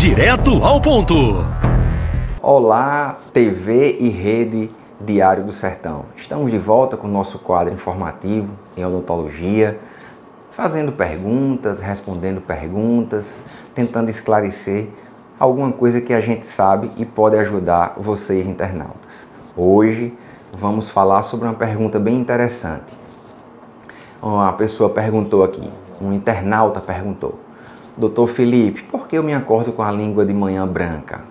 Direto ao ponto. Olá, TV e rede Diário do Sertão. Estamos de volta com o nosso quadro informativo em odontologia, fazendo perguntas, respondendo perguntas, tentando esclarecer alguma coisa que a gente sabe e pode ajudar vocês internautas. Hoje vamos falar sobre uma pergunta bem interessante. Uma pessoa perguntou aqui, um internauta perguntou: Doutor Felipe, por que eu me acordo com a língua de manhã branca?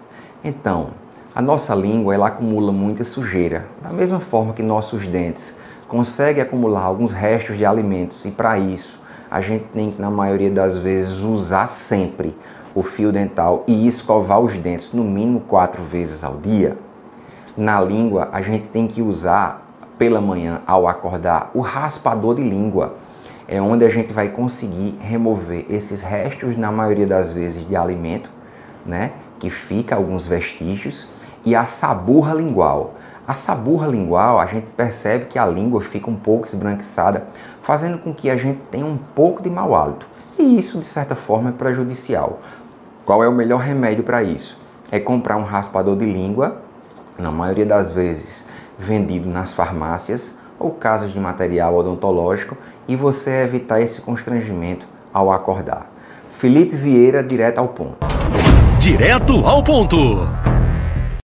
Então, a nossa língua ela acumula muita sujeira, da mesma forma que nossos dentes conseguem acumular alguns restos de alimentos e para isso a gente tem que na maioria das vezes usar sempre o fio dental e escovar os dentes no mínimo quatro vezes ao dia. Na língua a gente tem que usar pela manhã ao acordar o raspador de língua é onde a gente vai conseguir remover esses restos, na maioria das vezes, de alimento, né? Que fica alguns vestígios, e a saburra lingual. A saburra lingual, a gente percebe que a língua fica um pouco esbranquiçada, fazendo com que a gente tenha um pouco de mau hálito. E isso, de certa forma, é prejudicial. Qual é o melhor remédio para isso? É comprar um raspador de língua, na maioria das vezes vendido nas farmácias ou casas de material odontológico, e você evitar esse constrangimento ao acordar. Felipe Vieira, direto ao ponto. Direto ao ponto.